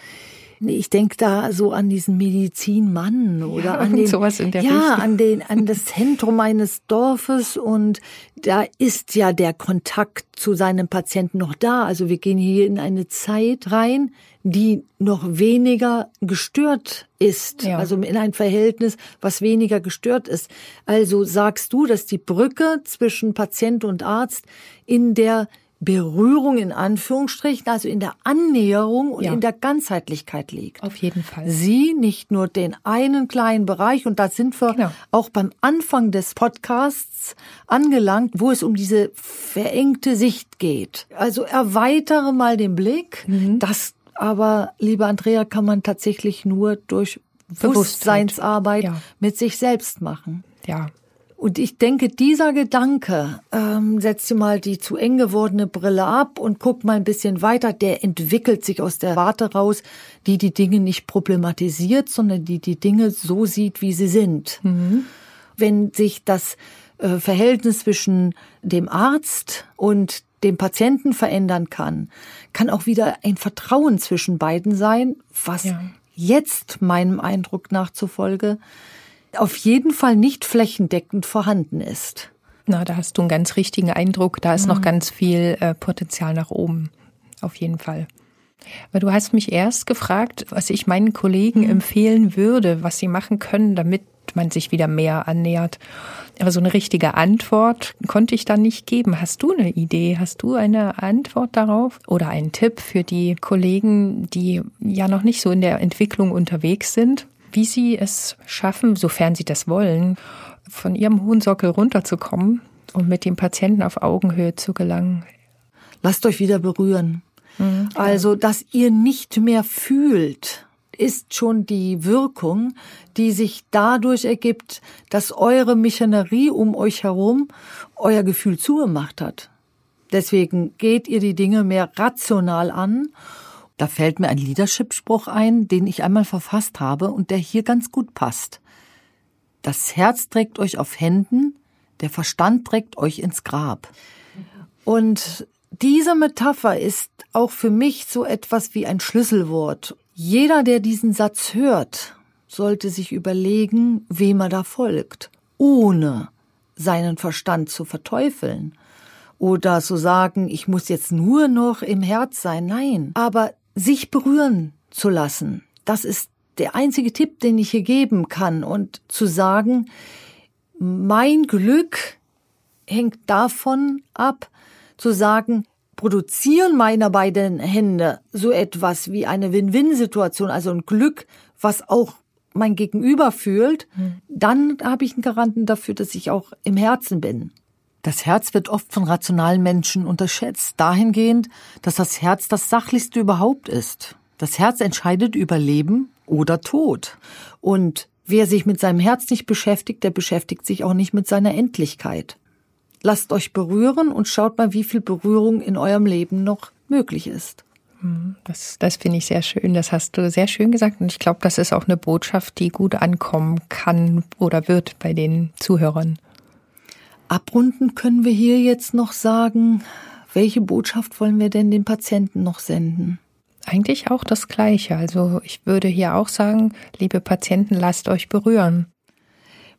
Ich denke da so an diesen Medizinmann oder ja, an den, sowas in der ja, an den, an das Zentrum eines Dorfes und da ist ja der Kontakt zu seinem Patienten noch da. Also wir gehen hier in eine Zeit rein, die noch weniger gestört ist, ja. also in ein Verhältnis, was weniger gestört ist. Also sagst du, dass die Brücke zwischen Patient und Arzt in der Berührung in Anführungsstrichen, also in der Annäherung und ja. in der Ganzheitlichkeit liegt. Auf jeden Fall. Sie nicht nur den einen kleinen Bereich, und da sind wir genau. auch beim Anfang des Podcasts angelangt, wo es um diese verengte Sicht geht. Also erweitere mal den Blick. Mhm. Das aber, liebe Andrea, kann man tatsächlich nur durch Bewusstseinsarbeit ja. mit sich selbst machen. Ja, und ich denke, dieser Gedanke, ähm, setz dir mal die zu eng gewordene Brille ab und guck mal ein bisschen weiter, der entwickelt sich aus der Warte raus, die die Dinge nicht problematisiert, sondern die die Dinge so sieht, wie sie sind. Mhm. Wenn sich das äh, Verhältnis zwischen dem Arzt und dem Patienten verändern kann, kann auch wieder ein Vertrauen zwischen beiden sein, was ja. jetzt meinem Eindruck nachzufolge auf jeden Fall nicht flächendeckend vorhanden ist. Na, da hast du einen ganz richtigen Eindruck. Da ist mhm. noch ganz viel äh, Potenzial nach oben. Auf jeden Fall. Aber du hast mich erst gefragt, was ich meinen Kollegen mhm. empfehlen würde, was sie machen können, damit man sich wieder mehr annähert. Aber so eine richtige Antwort konnte ich da nicht geben. Hast du eine Idee? Hast du eine Antwort darauf? Oder einen Tipp für die Kollegen, die ja noch nicht so in der Entwicklung unterwegs sind? Wie sie es schaffen, sofern sie das wollen, von ihrem hohen Sockel runterzukommen und mit dem Patienten auf Augenhöhe zu gelangen. Lasst euch wieder berühren. Mhm, also, dass ihr nicht mehr fühlt, ist schon die Wirkung, die sich dadurch ergibt, dass eure Mechanerie um euch herum euer Gefühl zugemacht hat. Deswegen geht ihr die Dinge mehr rational an da fällt mir ein Leadership-Spruch ein, den ich einmal verfasst habe und der hier ganz gut passt. Das Herz trägt euch auf Händen, der Verstand trägt euch ins Grab. Und diese Metapher ist auch für mich so etwas wie ein Schlüsselwort. Jeder, der diesen Satz hört, sollte sich überlegen, wem er da folgt, ohne seinen Verstand zu verteufeln oder zu sagen, ich muss jetzt nur noch im Herz sein. Nein, aber sich berühren zu lassen. Das ist der einzige Tipp, den ich hier geben kann. Und zu sagen, mein Glück hängt davon ab, zu sagen, produzieren meine beiden Hände so etwas wie eine Win-Win-Situation, also ein Glück, was auch mein Gegenüber fühlt, mhm. dann habe ich einen Garanten dafür, dass ich auch im Herzen bin. Das Herz wird oft von rationalen Menschen unterschätzt, dahingehend, dass das Herz das Sachlichste überhaupt ist. Das Herz entscheidet über Leben oder Tod. Und wer sich mit seinem Herz nicht beschäftigt, der beschäftigt sich auch nicht mit seiner Endlichkeit. Lasst euch berühren und schaut mal, wie viel Berührung in eurem Leben noch möglich ist. Hm, das, das finde ich sehr schön. Das hast du sehr schön gesagt. Und ich glaube, das ist auch eine Botschaft, die gut ankommen kann oder wird bei den Zuhörern. Abrunden können wir hier jetzt noch sagen, welche Botschaft wollen wir denn den Patienten noch senden? Eigentlich auch das Gleiche. Also ich würde hier auch sagen, liebe Patienten, lasst euch berühren.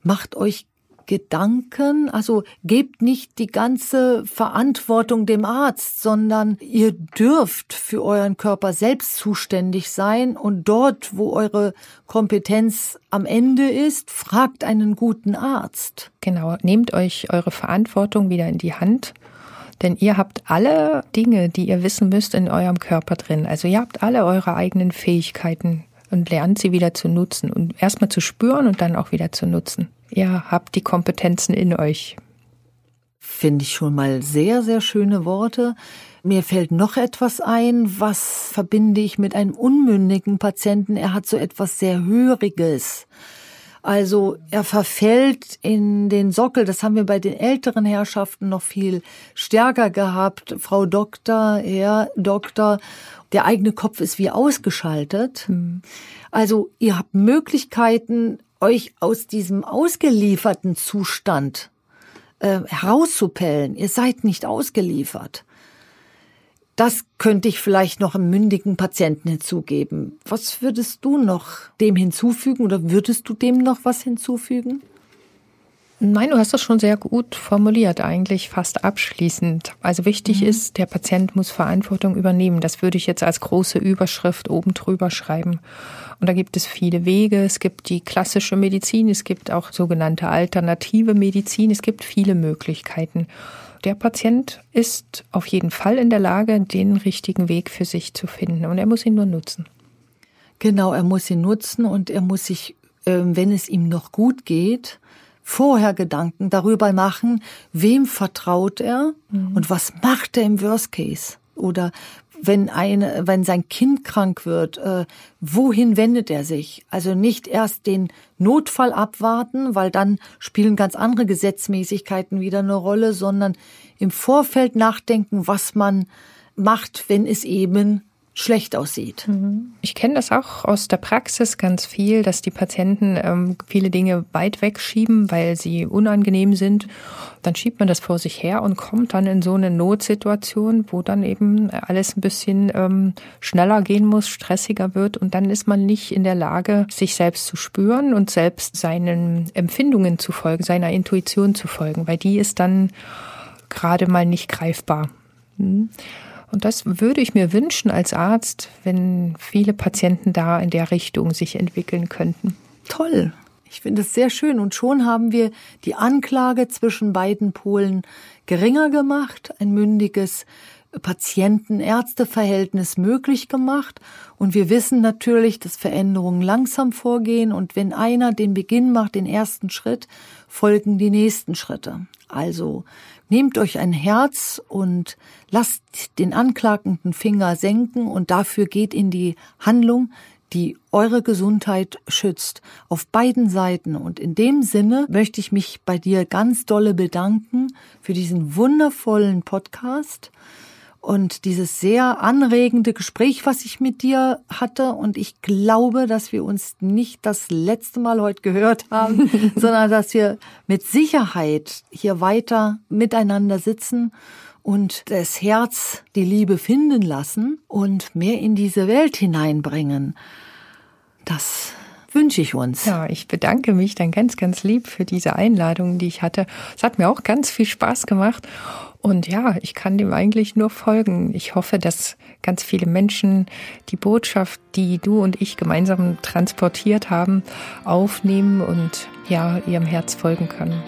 Macht euch Gedanken, also gebt nicht die ganze Verantwortung dem Arzt, sondern ihr dürft für euren Körper selbst zuständig sein und dort, wo eure Kompetenz am Ende ist, fragt einen guten Arzt. Genau, nehmt euch eure Verantwortung wieder in die Hand denn ihr habt alle Dinge, die ihr wissen müsst, in eurem Körper drin. Also ihr habt alle eure eigenen Fähigkeiten und lernt sie wieder zu nutzen und erstmal zu spüren und dann auch wieder zu nutzen. Ihr habt die Kompetenzen in euch. Finde ich schon mal sehr, sehr schöne Worte. Mir fällt noch etwas ein, was verbinde ich mit einem unmündigen Patienten. Er hat so etwas sehr Höriges. Also er verfällt in den Sockel. Das haben wir bei den älteren Herrschaften noch viel stärker gehabt. Frau Doktor, Herr Doktor, der eigene Kopf ist wie ausgeschaltet. Mhm. Also ihr habt Möglichkeiten, euch aus diesem ausgelieferten Zustand äh, herauszupellen. Ihr seid nicht ausgeliefert. Das könnte ich vielleicht noch einem mündigen Patienten hinzugeben. Was würdest du noch dem hinzufügen oder würdest du dem noch was hinzufügen? Nein, du hast das schon sehr gut formuliert, eigentlich fast abschließend. Also wichtig mhm. ist, der Patient muss Verantwortung übernehmen. Das würde ich jetzt als große Überschrift oben drüber schreiben. Und da gibt es viele Wege. Es gibt die klassische Medizin, es gibt auch sogenannte alternative Medizin, es gibt viele Möglichkeiten. Der Patient ist auf jeden Fall in der Lage, den richtigen Weg für sich zu finden und er muss ihn nur nutzen. Genau, er muss ihn nutzen und er muss sich, ähm, wenn es ihm noch gut geht, vorher Gedanken darüber machen, wem vertraut er mhm. und was macht er im Worst Case oder wenn eine, wenn sein Kind krank wird, äh, wohin wendet er sich? Also nicht erst den Notfall abwarten, weil dann spielen ganz andere Gesetzmäßigkeiten wieder eine Rolle, sondern im Vorfeld nachdenken, was man macht, wenn es eben schlecht aussieht. Mhm. Ich kenne das auch aus der Praxis ganz viel, dass die Patienten ähm, viele Dinge weit wegschieben, weil sie unangenehm sind. Dann schiebt man das vor sich her und kommt dann in so eine Notsituation, wo dann eben alles ein bisschen ähm, schneller gehen muss, stressiger wird und dann ist man nicht in der Lage, sich selbst zu spüren und selbst seinen Empfindungen zu folgen, seiner Intuition zu folgen, weil die ist dann gerade mal nicht greifbar. Mhm. Und das würde ich mir wünschen als Arzt, wenn viele Patienten da in der Richtung sich entwickeln könnten. Toll. Ich finde es sehr schön. Und schon haben wir die Anklage zwischen beiden Polen geringer gemacht, ein mündiges Patienten-Ärzte-Verhältnis möglich gemacht. Und wir wissen natürlich, dass Veränderungen langsam vorgehen. Und wenn einer den Beginn macht, den ersten Schritt, folgen die nächsten Schritte. Also Nehmt euch ein Herz und lasst den anklagenden Finger senken und dafür geht in die Handlung, die eure Gesundheit schützt, auf beiden Seiten. Und in dem Sinne möchte ich mich bei dir ganz dolle bedanken für diesen wundervollen Podcast und dieses sehr anregende Gespräch, was ich mit dir hatte. Und ich glaube, dass wir uns nicht das letzte Mal heute gehört haben, sondern dass wir mit Sicherheit hier weiter miteinander sitzen und das Herz die Liebe finden lassen und mehr in diese Welt hineinbringen. Das wünsche ich uns. Ja, ich bedanke mich dann ganz, ganz lieb für diese Einladung, die ich hatte. Es hat mir auch ganz viel Spaß gemacht. Und ja, ich kann dem eigentlich nur folgen. Ich hoffe, dass ganz viele Menschen die Botschaft, die du und ich gemeinsam transportiert haben, aufnehmen und ja, ihrem Herz folgen können.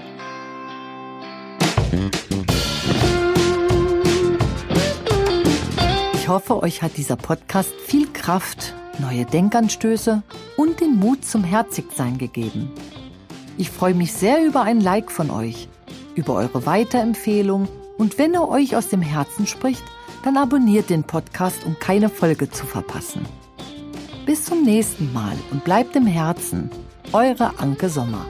hoffe, euch hat dieser Podcast viel Kraft, neue Denkanstöße und den Mut zum Herzigsein gegeben. Ich freue mich sehr über ein Like von euch, über eure Weiterempfehlung und wenn er euch aus dem Herzen spricht, dann abonniert den Podcast, um keine Folge zu verpassen. Bis zum nächsten Mal und bleibt im Herzen. Eure Anke Sommer.